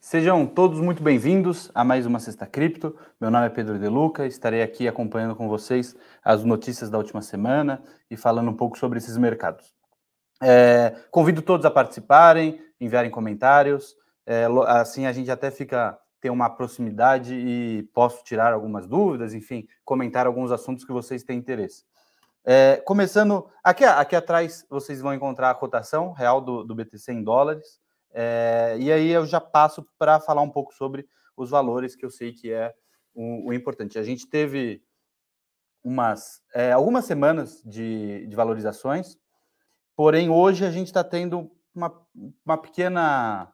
Sejam todos muito bem-vindos a mais uma Sexta Cripto. Meu nome é Pedro De Luca, estarei aqui acompanhando com vocês as notícias da última semana e falando um pouco sobre esses mercados. É, convido todos a participarem, enviarem comentários, é, assim a gente até fica ter uma proximidade e posso tirar algumas dúvidas, enfim, comentar alguns assuntos que vocês têm interesse. É, começando, aqui, aqui atrás vocês vão encontrar a cotação real do, do BTC em dólares. É, e aí eu já passo para falar um pouco sobre os valores que eu sei que é o, o importante. A gente teve umas é, algumas semanas de, de, valorizações, porém hoje a gente está tendo uma, uma pequena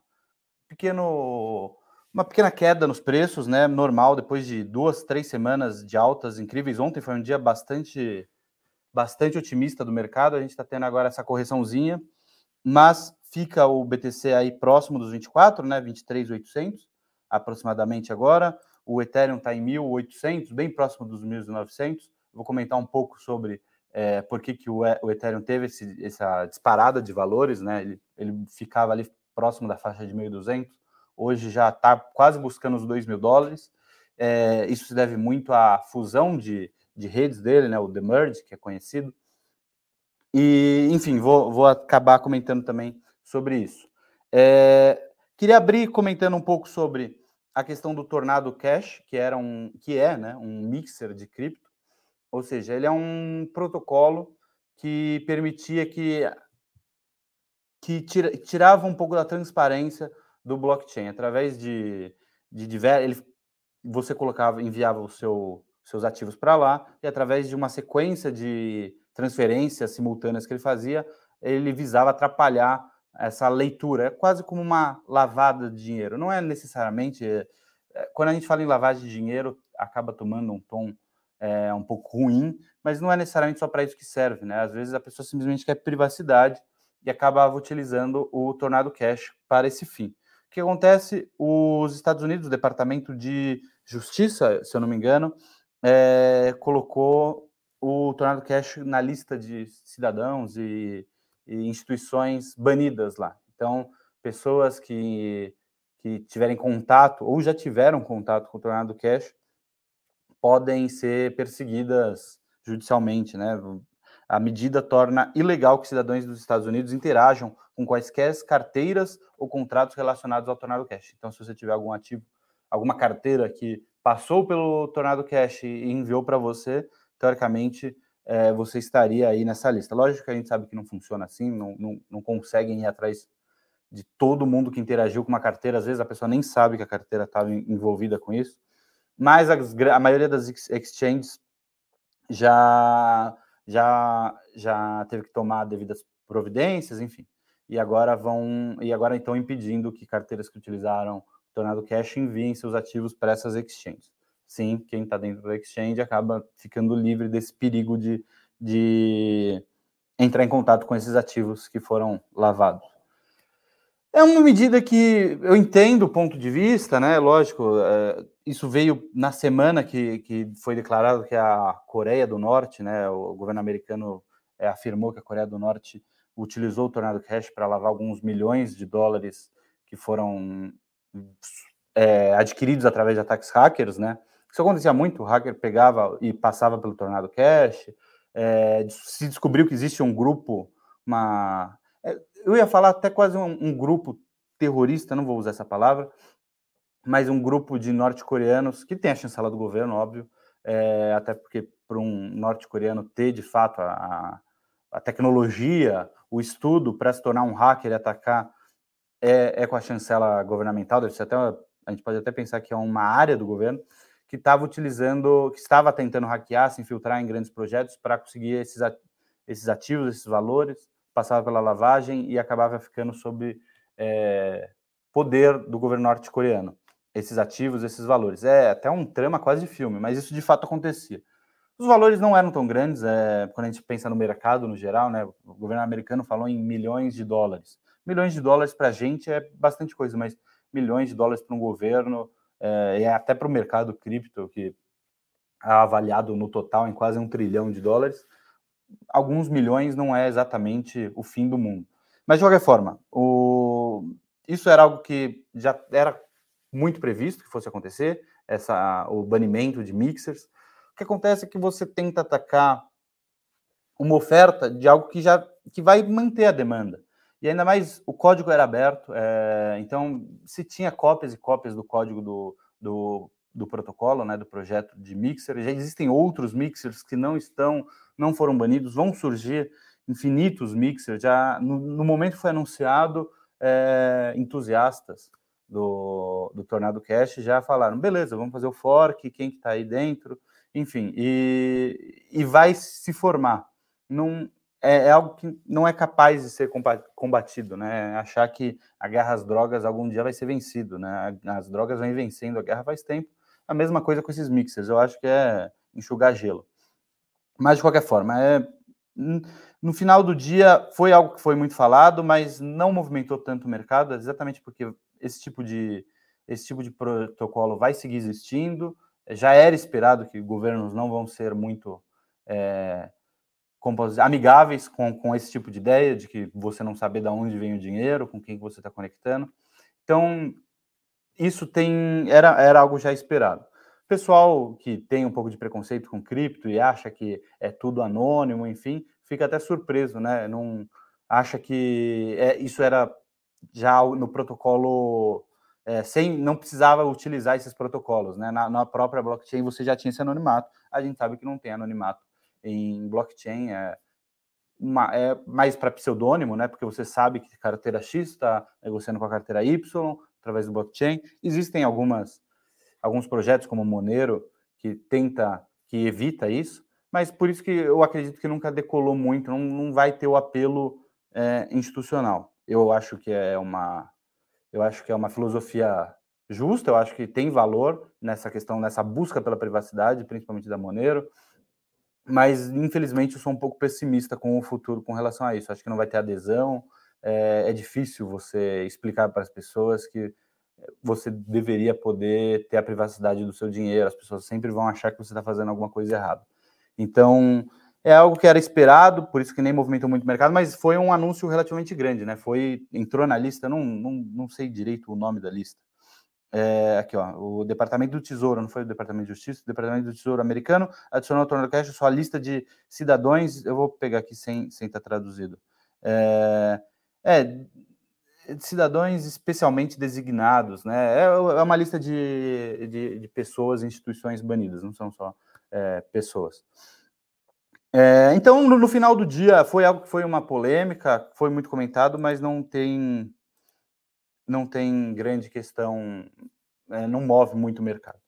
pequeno uma pequena queda nos preços, né? Normal depois de duas, três semanas de altas incríveis. Ontem foi um dia bastante bastante otimista do mercado. A gente está tendo agora essa correçãozinha, mas fica o BTC aí próximo dos 24, né? 23.800 aproximadamente agora. O Ethereum está em 1.800, bem próximo dos 1.900. Vou comentar um pouco sobre é, por que, que o, o Ethereum teve esse, essa disparada de valores, né? Ele, ele ficava ali próximo da faixa de 1.200, hoje já está quase buscando os 2 mil dólares. É, isso se deve muito à fusão de, de redes dele, né? O The Merge, que é conhecido. E, enfim, vou, vou acabar comentando também sobre isso. É, queria abrir comentando um pouco sobre a questão do Tornado Cash, que era um, que é, né, um mixer de cripto, ou seja, ele é um protocolo que permitia que que tira, tirava um pouco da transparência do blockchain através de de diversos, ele você colocava, enviava o seu seus ativos para lá e através de uma sequência de transferências simultâneas que ele fazia, ele visava atrapalhar essa leitura. É quase como uma lavada de dinheiro. Não é necessariamente. É, é, quando a gente fala em lavagem de dinheiro, acaba tomando um tom é, um pouco ruim, mas não é necessariamente só para isso que serve. Né? Às vezes a pessoa simplesmente quer privacidade e acabava utilizando o Tornado Cash para esse fim. O que acontece? Os Estados Unidos, o Departamento de Justiça, se eu não me engano, é, colocou o Tornado Cash na lista de cidadãos e e instituições banidas lá. Então, pessoas que, que tiverem contato ou já tiveram contato com o Tornado Cash podem ser perseguidas judicialmente, né? A medida torna ilegal que cidadãos dos Estados Unidos interajam com quaisquer carteiras ou contratos relacionados ao Tornado Cash. Então, se você tiver algum ativo, alguma carteira que passou pelo Tornado Cash e enviou para você, teoricamente é, você estaria aí nessa lista. Lógico que a gente sabe que não funciona assim, não, não, não conseguem ir atrás de todo mundo que interagiu com uma carteira, às vezes a pessoa nem sabe que a carteira estava envolvida com isso, mas a, a maioria das exchanges já, já, já teve que tomar devidas providências, enfim, e agora vão, e agora estão impedindo que carteiras que utilizaram Tornado Cash enviem seus ativos para essas exchanges sim, quem está dentro do exchange acaba ficando livre desse perigo de, de entrar em contato com esses ativos que foram lavados. É uma medida que eu entendo o ponto de vista, né? Lógico, é, isso veio na semana que, que foi declarado que a Coreia do Norte, né? O governo americano é, afirmou que a Coreia do Norte utilizou o Tornado Cash para lavar alguns milhões de dólares que foram é, adquiridos através de ataques hackers, né? Isso acontecia muito, o hacker pegava e passava pelo Tornado Cash, é, se descobriu que existe um grupo, uma... É, eu ia falar até quase um, um grupo terrorista, não vou usar essa palavra, mas um grupo de norte-coreanos que tem a chancela do governo, óbvio, é, até porque para um norte-coreano ter de fato a, a tecnologia, o estudo para se tornar um hacker e atacar é, é, com a chancela governamental, deve ser até, a gente pode até pensar que é uma área do governo, que estava utilizando, que estava tentando hackear, se infiltrar em grandes projetos para conseguir esses, esses ativos, esses valores, passava pela lavagem e acabava ficando sob é, poder do governo norte-coreano. Esses ativos, esses valores. É até um trama quase de filme, mas isso de fato acontecia. Os valores não eram tão grandes, é, quando a gente pensa no mercado no geral, né? O governo americano falou em milhões de dólares. Milhões de dólares para a gente é bastante coisa, mas milhões de dólares para um governo é, e até para o mercado cripto, que é avaliado no total em quase um trilhão de dólares, alguns milhões não é exatamente o fim do mundo. Mas, de qualquer forma, o... isso era algo que já era muito previsto que fosse acontecer, essa, o banimento de mixers. O que acontece é que você tenta atacar uma oferta de algo que já que vai manter a demanda. E ainda mais o código era aberto, é, então se tinha cópias e cópias do código do, do, do, protocolo, né, do projeto de mixer, já existem outros mixers que não estão, não foram banidos, vão surgir infinitos mixers. Já no, no momento foi anunciado, é, entusiastas do, do Tornado Cash já falaram, beleza, vamos fazer o fork, quem que está aí dentro, enfim, e, e vai se formar. Não, é, é, algo que não é capaz de ser combatido, né? Achar que a guerra às drogas algum dia vai ser vencido, né? As drogas vêm vencendo a guerra faz tempo. A mesma coisa com esses mixers, eu acho que é enxugar gelo. Mas de qualquer forma, é no final do dia foi algo que foi muito falado, mas não movimentou tanto o mercado, exatamente porque esse tipo de esse tipo de protocolo vai seguir existindo. Já era esperado que governos não vão ser muito é, amigáveis com, com esse tipo de ideia, de que você não saber de onde vem o dinheiro, com quem você está conectando. Então, isso tem era, era algo já esperado. Pessoal que tem um pouco de preconceito com cripto e acha que é tudo anônimo, enfim, fica até surpreso, né? Não acha que é, isso era já no protocolo é, sem não precisava utilizar esses protocolos, né? Na, na, própria blockchain você já tinha esse anonimato. A gente sabe que não tem anonimato em blockchain, é, uma, é mais para pseudônimo, né? Porque você sabe que carteira X está negociando com a carteira Y através do blockchain. Existem algumas alguns projetos como o Monero que tenta que evita isso, mas por isso que eu acredito que nunca decolou muito, não, não vai ter o apelo é, institucional. Eu acho que é uma, eu acho que é uma filosofia justa, eu acho que tem valor nessa questão, nessa busca pela privacidade, principalmente da Monero, mas infelizmente eu sou um pouco pessimista com o futuro com relação a isso. Acho que não vai ter adesão, é, é difícil você explicar para as pessoas que você deveria poder ter a privacidade do seu dinheiro, as pessoas sempre vão achar que você está fazendo alguma coisa errada. Então, é algo que era esperado, por isso que nem movimentou muito o mercado, mas foi um anúncio relativamente grande, né? Foi, entrou na lista, não, não, não sei direito o nome da lista. É, aqui, ó, o Departamento do Tesouro, não foi o Departamento de Justiça, o Departamento do Tesouro americano adicionou ao Tornado Cash sua lista de cidadãos, eu vou pegar aqui sem, sem estar traduzido. É, é, cidadãos especialmente designados, né? É, é uma lista de, de, de pessoas e instituições banidas, não são só é, pessoas. É, então, no, no, final do dia, foi algo que foi uma polêmica, foi muito comentado, mas não tem não tem grande questão, é, não move muito o mercado.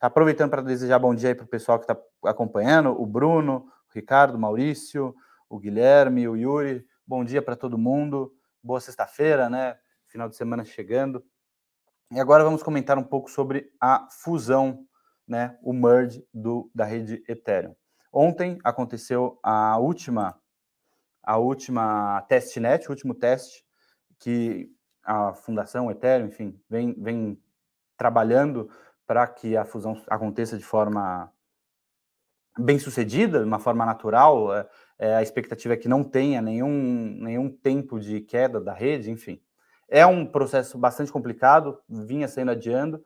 Aproveitando para desejar bom dia para o pessoal que está acompanhando, o Bruno, o Ricardo, o Maurício, o Guilherme, o Yuri, bom dia para todo mundo, boa sexta-feira, né? Final de semana chegando. E agora vamos comentar um pouco sobre a fusão né, o merge do, da rede Ethereum. Ontem aconteceu a última a última testnet, o último teste que a Fundação Ethereum, enfim, vem, vem trabalhando para que a fusão aconteça de forma bem sucedida, de uma forma natural. É, é, a expectativa é que não tenha nenhum, nenhum tempo de queda da rede, enfim. É um processo bastante complicado, vinha sendo adiando,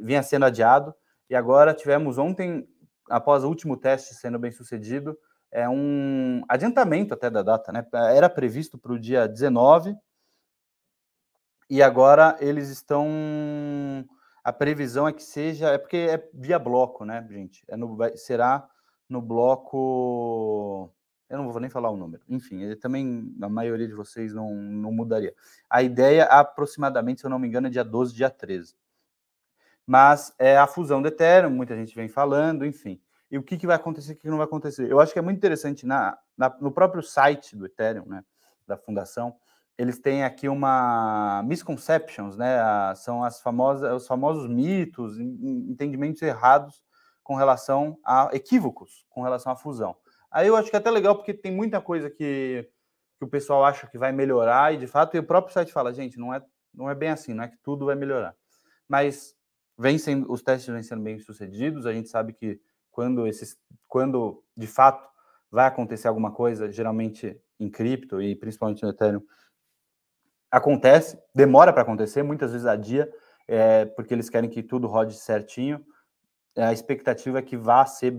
vinha sendo adiado, e agora tivemos ontem, após o último teste sendo bem sucedido, é um adiantamento até da data, né? Era previsto para o dia 19, e agora eles estão. A previsão é que seja. É porque é via bloco, né, gente? É no, será no bloco. Eu não vou nem falar o número. Enfim, ele também, a maioria de vocês não, não mudaria. A ideia, aproximadamente, se eu não me engano, é dia 12, dia 13 mas é a fusão do Ethereum, muita gente vem falando, enfim. E o que, que vai acontecer, o que não vai acontecer? Eu acho que é muito interessante na, na, no próprio site do Ethereum, né, da fundação, eles têm aqui uma misconceptions, né? São as famosas, os famosos mitos, entendimentos errados com relação a equívocos com relação à fusão. Aí eu acho que é até legal porque tem muita coisa que, que o pessoal acha que vai melhorar e de fato e o próprio site fala, gente, não é não é bem assim, não é que tudo vai melhorar. Mas vem sendo, os testes vêm sendo bem sucedidos. A gente sabe que quando esses, quando de fato vai acontecer alguma coisa, geralmente em cripto e principalmente no Ethereum, acontece, demora para acontecer, muitas vezes a dia. é, porque eles querem que tudo rode certinho. A expectativa é que vá ser,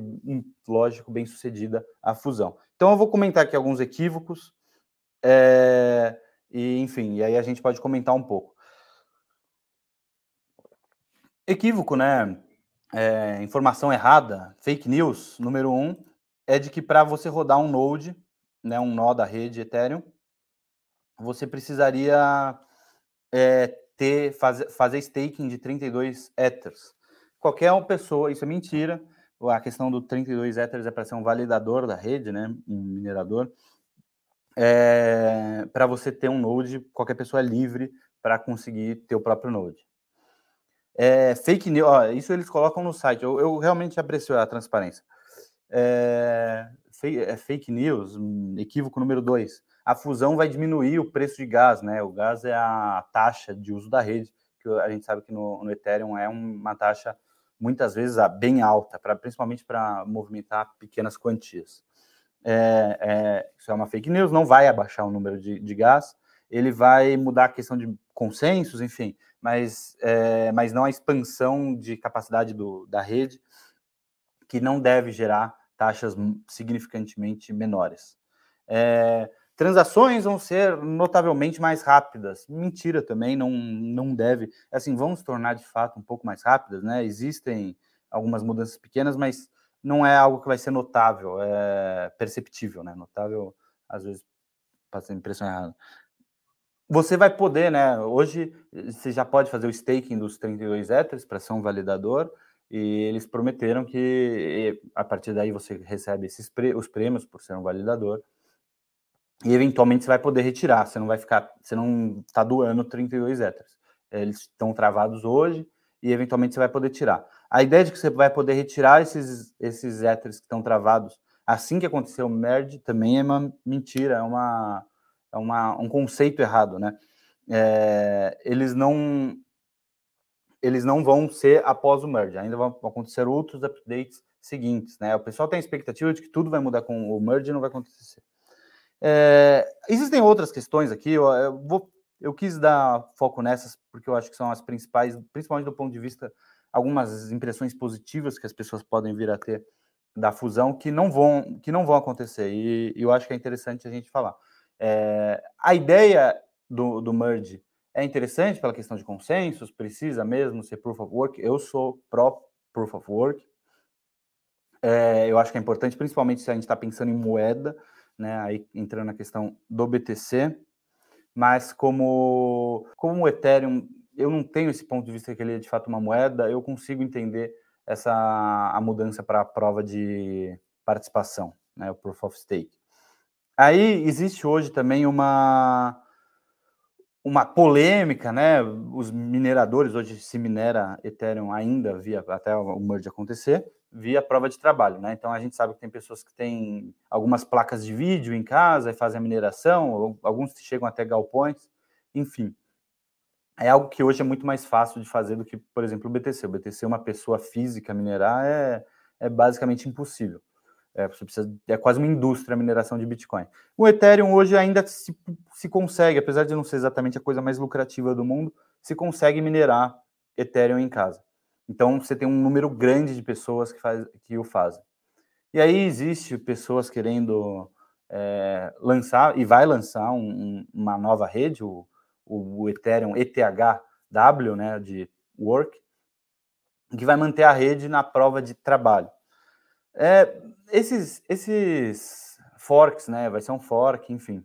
lógico, bem sucedida a fusão. Então, eu vou comentar aqui alguns equívocos, é, e enfim, e aí a gente pode comentar um pouco. Equívoco, né? É, informação errada, fake news, número um, é de que para você rodar um node, né, um nó da rede Ethereum, você precisaria é, ter fazer, fazer staking de 32 Ethers. Qualquer uma pessoa, isso é mentira. A questão do 32 Ethers é para ser um validador da rede, né, um minerador. É, para você ter um node, qualquer pessoa é livre para conseguir ter o próprio node. É, fake news, ó, isso eles colocam no site. Eu, eu realmente aprecio a transparência. É, é fake news, equívoco número dois a fusão vai diminuir o preço de gás, né? O gás é a taxa de uso da rede, que a gente sabe que no, no Ethereum é uma taxa muitas vezes bem alta, pra, principalmente para movimentar pequenas quantias. É, é, isso é uma fake news, não vai abaixar o número de, de gás, ele vai mudar a questão de consensos, enfim, mas, é, mas não a expansão de capacidade do, da rede, que não deve gerar taxas significantemente menores. É, Transações vão ser notavelmente mais rápidas. Mentira também, não, não deve. Assim, vão se tornar de fato um pouco mais rápidas, né? Existem algumas mudanças pequenas, mas não é algo que vai ser notável, é perceptível, né? Notável, às vezes, passa a impressão errada. Você vai poder, né? Hoje você já pode fazer o staking dos 32 Ethers para ser um validador, e eles prometeram que a partir daí você recebe esses os prêmios por ser um validador e eventualmente você vai poder retirar, você não vai ficar, você não está doando 32 Ethers. Eles estão travados hoje e eventualmente você vai poder tirar. A ideia de que você vai poder retirar esses, esses Ethers que estão travados assim que aconteceu o merge também é uma mentira, é, uma, é uma, um conceito errado, né? É, eles não eles não vão ser após o merge, ainda vão acontecer outros updates seguintes, né? O pessoal tem a expectativa de que tudo vai mudar com o merge e não vai acontecer. É, existem outras questões aqui, eu, eu, vou, eu quis dar foco nessas, porque eu acho que são as principais, principalmente do ponto de vista, algumas impressões positivas que as pessoas podem vir a ter da fusão que não vão, que não vão acontecer, e, e eu acho que é interessante a gente falar. É, a ideia do, do merge é interessante pela questão de consensos, precisa mesmo ser proof of work, eu sou pró proof of work, é, eu acho que é importante, principalmente se a gente está pensando em moeda, né, aí entrando na questão do BTC, mas como, como o Ethereum, eu não tenho esse ponto de vista que ele é de fato uma moeda, eu consigo entender essa a mudança para a prova de participação, né, o Proof of Stake. Aí existe hoje também uma uma polêmica, né? Os mineradores hoje se minera Ethereum ainda via até o merge acontecer, via prova de trabalho, né? Então a gente sabe que tem pessoas que têm algumas placas de vídeo em casa e fazem a mineração, alguns chegam até galpões, enfim. É algo que hoje é muito mais fácil de fazer do que, por exemplo, o BTC. O BTC, uma pessoa física minerar, é, é basicamente impossível. É, você precisa, é quase uma indústria a mineração de Bitcoin. O Ethereum hoje ainda se, se consegue, apesar de não ser exatamente a coisa mais lucrativa do mundo, se consegue minerar Ethereum em casa. Então você tem um número grande de pessoas que, faz, que o fazem. E aí existe pessoas querendo é, lançar e vai lançar um, um, uma nova rede, o, o Ethereum ETHW, né, de Work, que vai manter a rede na prova de trabalho. É, esses, esses forks, né, vai ser um fork, enfim.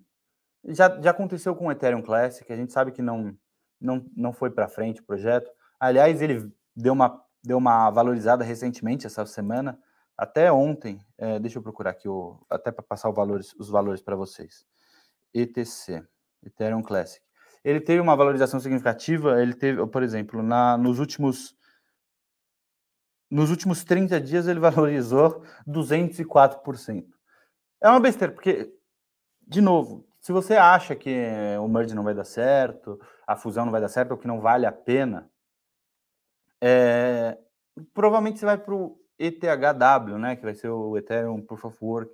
Já, já aconteceu com o Ethereum Classic, a gente sabe que não, não, não foi para frente o projeto. Aliás, ele deu uma, deu uma valorizada recentemente essa semana, até ontem, é, deixa eu procurar aqui, o, até para passar valores, os valores para vocês. ETC, Ethereum Classic. Ele teve uma valorização significativa, ele teve, por exemplo, na, nos últimos nos últimos 30 dias ele valorizou 204%. É uma besteira, porque, de novo, se você acha que o merge não vai dar certo, a fusão não vai dar certo, ou que não vale a pena, é, provavelmente você vai para o ETHW, né, que vai ser o Ethereum Proof of Work.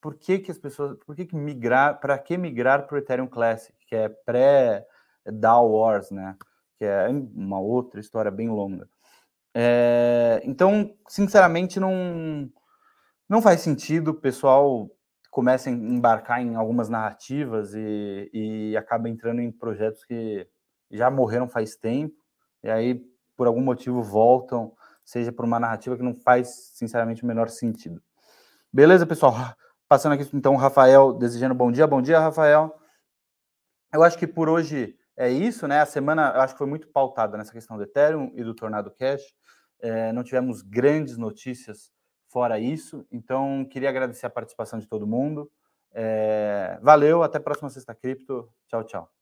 Por que, que as pessoas, por que, que migrar, para que migrar para o Ethereum Classic, que é pré-DAO Wars, né, que é uma outra história bem longa. É, então, sinceramente, não, não faz sentido o pessoal começa a embarcar em algumas narrativas e, e acaba entrando em projetos que já morreram faz tempo, e aí, por algum motivo, voltam, seja por uma narrativa que não faz, sinceramente, o menor sentido. Beleza, pessoal? Passando aqui, então, o Rafael desejando bom dia. Bom dia, Rafael. Eu acho que por hoje é isso, né? A semana, eu acho que foi muito pautada nessa questão do Ethereum e do Tornado Cash. É, não tivemos grandes notícias fora isso, então queria agradecer a participação de todo mundo. É, valeu, até a próxima Sexta Cripto. Tchau, tchau.